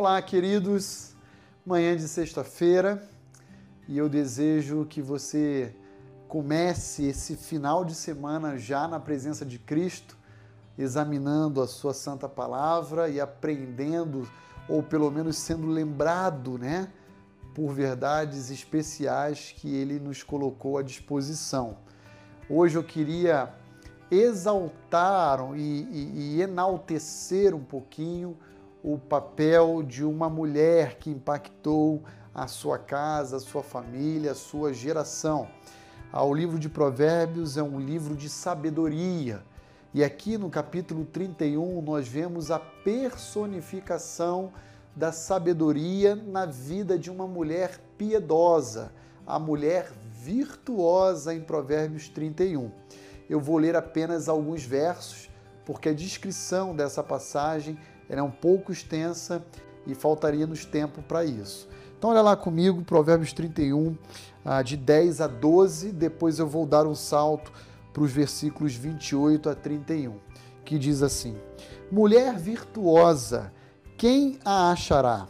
Olá, queridos. Manhã de sexta-feira e eu desejo que você comece esse final de semana já na presença de Cristo, examinando a sua santa palavra e aprendendo ou pelo menos sendo lembrado, né, por verdades especiais que ele nos colocou à disposição. Hoje eu queria exaltar e, e, e enaltecer um pouquinho o papel de uma mulher que impactou a sua casa, a sua família, a sua geração. Ah, o livro de Provérbios é um livro de sabedoria. E aqui no capítulo 31 nós vemos a personificação da sabedoria na vida de uma mulher piedosa, a mulher virtuosa em Provérbios 31. Eu vou ler apenas alguns versos, porque a descrição dessa passagem é um pouco extensa e faltaria-nos tempo para isso. Então, olha lá comigo, Provérbios 31, ah, de 10 a 12, depois eu vou dar um salto para os versículos 28 a 31, que diz assim: Mulher virtuosa, quem a achará?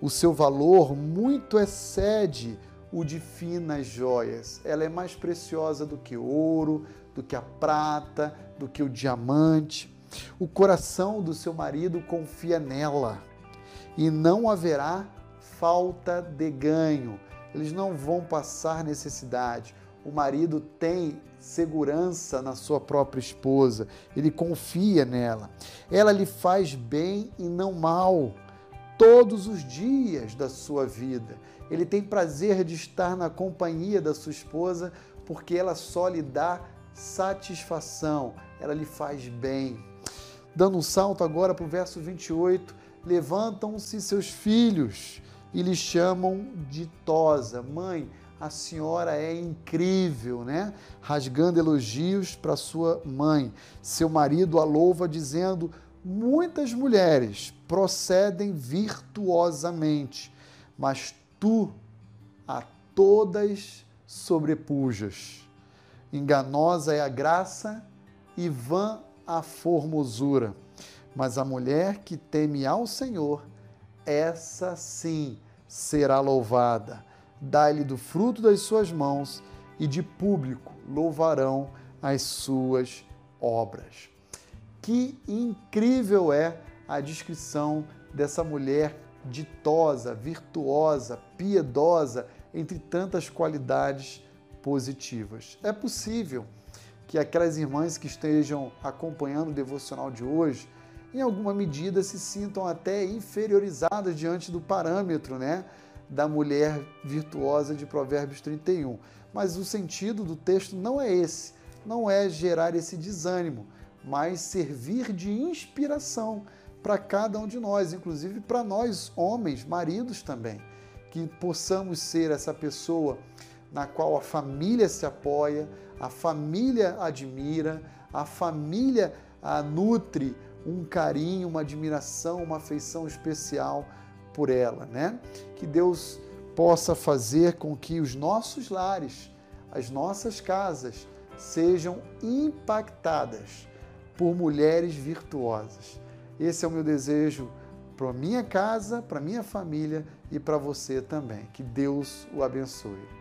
O seu valor muito excede o de finas joias. Ela é mais preciosa do que ouro, do que a prata, do que o diamante. O coração do seu marido confia nela e não haverá falta de ganho. Eles não vão passar necessidade. O marido tem segurança na sua própria esposa, ele confia nela. Ela lhe faz bem e não mal todos os dias da sua vida. Ele tem prazer de estar na companhia da sua esposa porque ela só lhe dá satisfação, ela lhe faz bem. Dando um salto agora para o verso 28, levantam-se seus filhos e lhe chamam de Tosa. Mãe, a senhora é incrível, né? Rasgando elogios para sua mãe. Seu marido a louva, dizendo: Muitas mulheres procedem virtuosamente, mas tu a todas sobrepujas. Enganosa é a graça e vã a formosura. Mas a mulher que teme ao Senhor, essa sim será louvada. Dá-lhe do fruto das suas mãos e de público louvarão as suas obras. Que incrível é a descrição dessa mulher ditosa, virtuosa, piedosa, entre tantas qualidades positivas. É possível que aquelas irmãs que estejam acompanhando o devocional de hoje, em alguma medida se sintam até inferiorizadas diante do parâmetro, né, da mulher virtuosa de Provérbios 31. Mas o sentido do texto não é esse, não é gerar esse desânimo, mas servir de inspiração para cada um de nós, inclusive para nós homens, maridos também, que possamos ser essa pessoa na qual a família se apoia, a família admira, a família a, nutre um carinho, uma admiração, uma afeição especial por ela, né? Que Deus possa fazer com que os nossos lares, as nossas casas sejam impactadas por mulheres virtuosas. Esse é o meu desejo para minha casa, para minha família e para você também. Que Deus o abençoe.